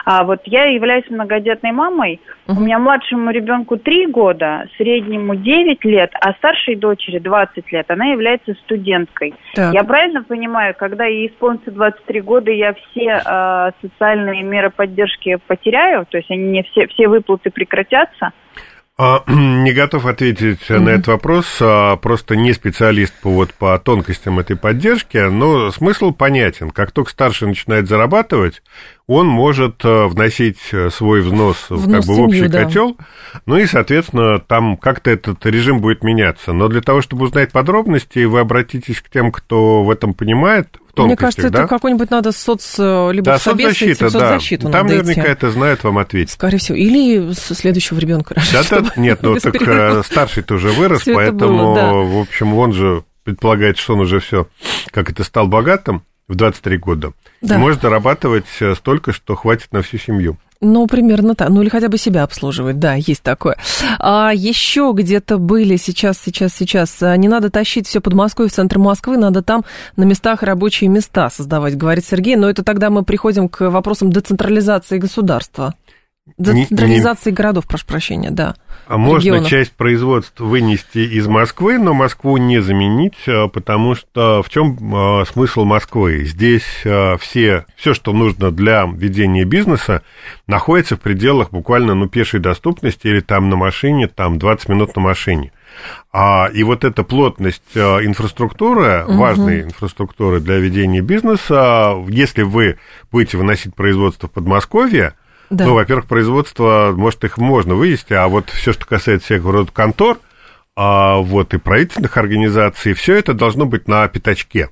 А вот я являюсь многодетной мамой, у меня младшему ребенку 3 года, среднему 9 лет, а старшей дочери 20 лет, она является студенткой. Так. Я правильно понимаю, когда ей исполнится 23 года, я все э, социальные меры поддержки потеряю, то есть они не все, все выплаты прекратятся? А, не готов ответить mm-hmm. на этот вопрос, а, просто не специалист по, вот, по тонкостям этой поддержки, но смысл понятен. Как только старший начинает зарабатывать, он может э, вносить э, свой взнос, взнос как бы, в общий да. котел, ну и, соответственно, там как-то этот режим будет меняться. Но для того, чтобы узнать подробности, вы обратитесь к тем, кто в этом понимает, Мне кажется, да? это какой-нибудь надо соц... Э, либо да, соцзащита, соцзащиту да. Там наверняка идти. это знают, вам ответить. Скорее всего. Или следующего ребенка рожать. Да, нет, ну так старший-то уже вырос, поэтому, в общем, он же предполагает, что он уже все, как это, стал богатым в 23 года. Да. может зарабатывать э, столько, что хватит на всю семью. Ну, примерно так. Ну, или хотя бы себя обслуживать. Да, есть такое. А еще где-то были сейчас, сейчас, сейчас. А, не надо тащить все под Москву в центр Москвы, надо там на местах рабочие места создавать, говорит Сергей. Но это тогда мы приходим к вопросам децентрализации государства. Децентрализации не, городов, прошу прощения, да. А можно часть производств вынести из Москвы, но Москву не заменить, а, потому что в чем а, смысл Москвы? Здесь а, все, все, что нужно для ведения бизнеса, находится в пределах буквально ну, пешей доступности или там на машине, там 20 минут на машине. А, и вот эта плотность инфраструктуры, угу. важной инфраструктуры для ведения бизнеса, если вы будете выносить производство в Подмосковье, да. Ну, во-первых, производство, может, их можно вывести, а вот все, что касается всех рода контор, а вот и правительственных организаций, все это должно быть на пятачке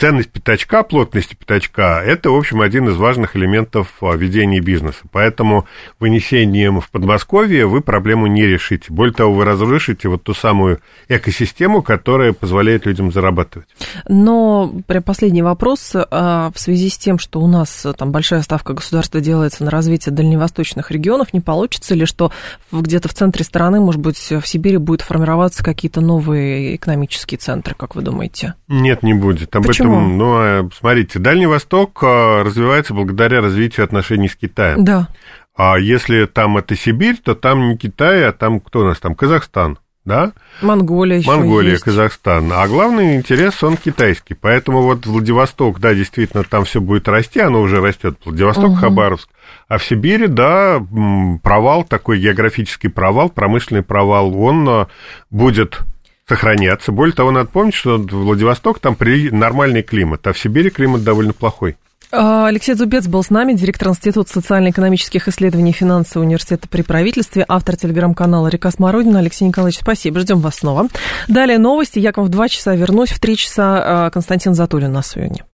ценность пятачка, плотность пятачка – это, в общем, один из важных элементов а, ведения бизнеса. Поэтому вынесением в Подмосковье вы проблему не решите. Более того, вы разрушите вот ту самую экосистему, которая позволяет людям зарабатывать. Но прям последний вопрос. А, в связи с тем, что у нас там большая ставка государства делается на развитие дальневосточных регионов, не получится ли, что где-то в центре страны, может быть, в Сибири будет формироваться какие-то новые экономические центры, как вы думаете? Нет, не будет. Об Почему? этом, ну, а, смотрите, Дальний Восток а, развивается благодаря развитию отношений с Китаем. Да. А если там это Сибирь, то там не Китай, а там кто у нас там? Казахстан. Да? Монголия еще Монголия, есть. Казахстан. А главный интерес, он китайский. Поэтому вот Владивосток, да, действительно, там все будет расти, оно уже растет. Владивосток, угу. Хабаровск. А в Сибири, да, провал, такой географический провал, промышленный провал, он будет сохраняться. Более того, надо помнить, что Владивосток там при нормальный климат, а в Сибири климат довольно плохой. А, Алексей Зубец был с нами, директор Института социально-экономических исследований финансового университета при правительстве, автор телеграм-канала «Река Смородина». Алексей Николаевич, спасибо, ждем вас снова. Далее новости. Я к вам в два часа вернусь, в три часа а, Константин Затулин на сегодня.